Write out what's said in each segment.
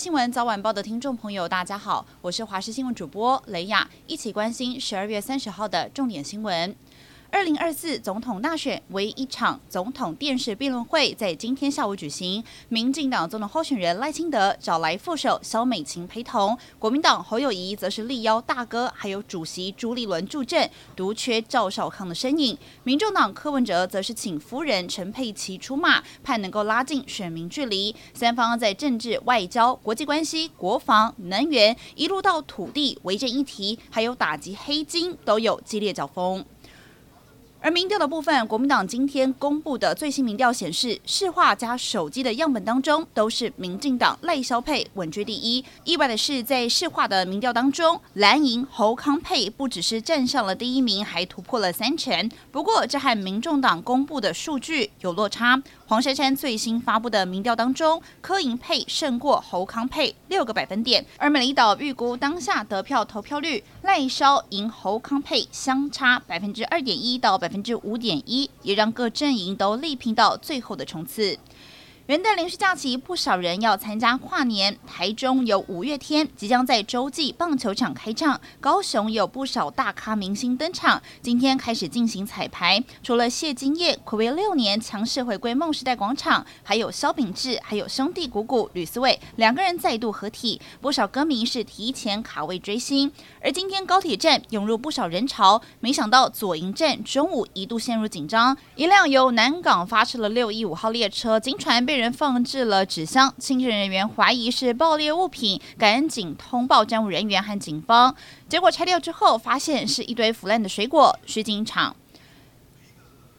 新闻早晚报的听众朋友，大家好，我是华视新闻主播雷雅，一起关心十二月三十号的重点新闻。二零二四总统大选唯一场总统电视辩论会在今天下午举行，民进党总统候选人赖清德找来副手萧美琴陪同，国民党侯友谊则是力邀大哥，还有主席朱立伦助阵，独缺赵少康的身影。民众党柯文哲则是请夫人陈佩琪出马，盼能够拉近选民距离。三方在政治、外交、国际关系、国防、能源，一路到土地、违建议题，还有打击黑金，都有激烈交锋。而民调的部分，国民党今天公布的最新民调显示，市话加手机的样本当中，都是民进党赖萧配稳居第一。意外的是，在市话的民调当中，蓝营侯康配不只是站上了第一名，还突破了三成。不过，这和民众党公布的数据有落差。黄珊珊最新发布的民调当中，柯银配胜过侯康配六个百分点，而美丽岛预估当下得票投票率，赖萧赢侯康配相差百分之二点一到百分之五点一，也让各阵营都力拼到最后的冲刺。元旦连续假期，不少人要参加跨年。台中有五月天即将在洲际棒球场开唱，高雄有不少大咖明星登场。今天开始进行彩排，除了谢金燕暌违六年强势回归梦时代广场，还有萧秉治，还有兄弟鼓鼓吕思纬两个人再度合体。不少歌迷是提前卡位追星。而今天高铁站涌入不少人潮，没想到左营站中午一度陷入紧张，一辆由南港发车的六一五号列车，经传被人放置了纸箱，清洁人员怀疑是爆裂物品，赶紧通报站务人员和警方。结果拆掉之后，发现是一堆腐烂的水果，水井厂。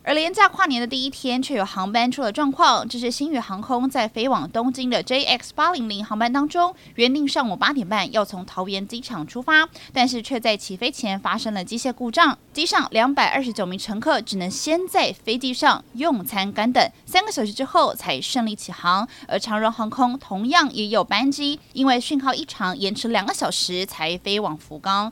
而连假跨年的第一天，却有航班出了状况。这是星宇航空在飞往东京的 JX 八零零航班当中，原定上午八点半要从桃园机场出发，但是却在起飞前发生了机械故障。机上两百二十九名乘客只能先在飞机上用餐干等，三个小时之后才顺利起航。而长荣航空同样也有班机，因为讯号异常，延迟两个小时才飞往福冈。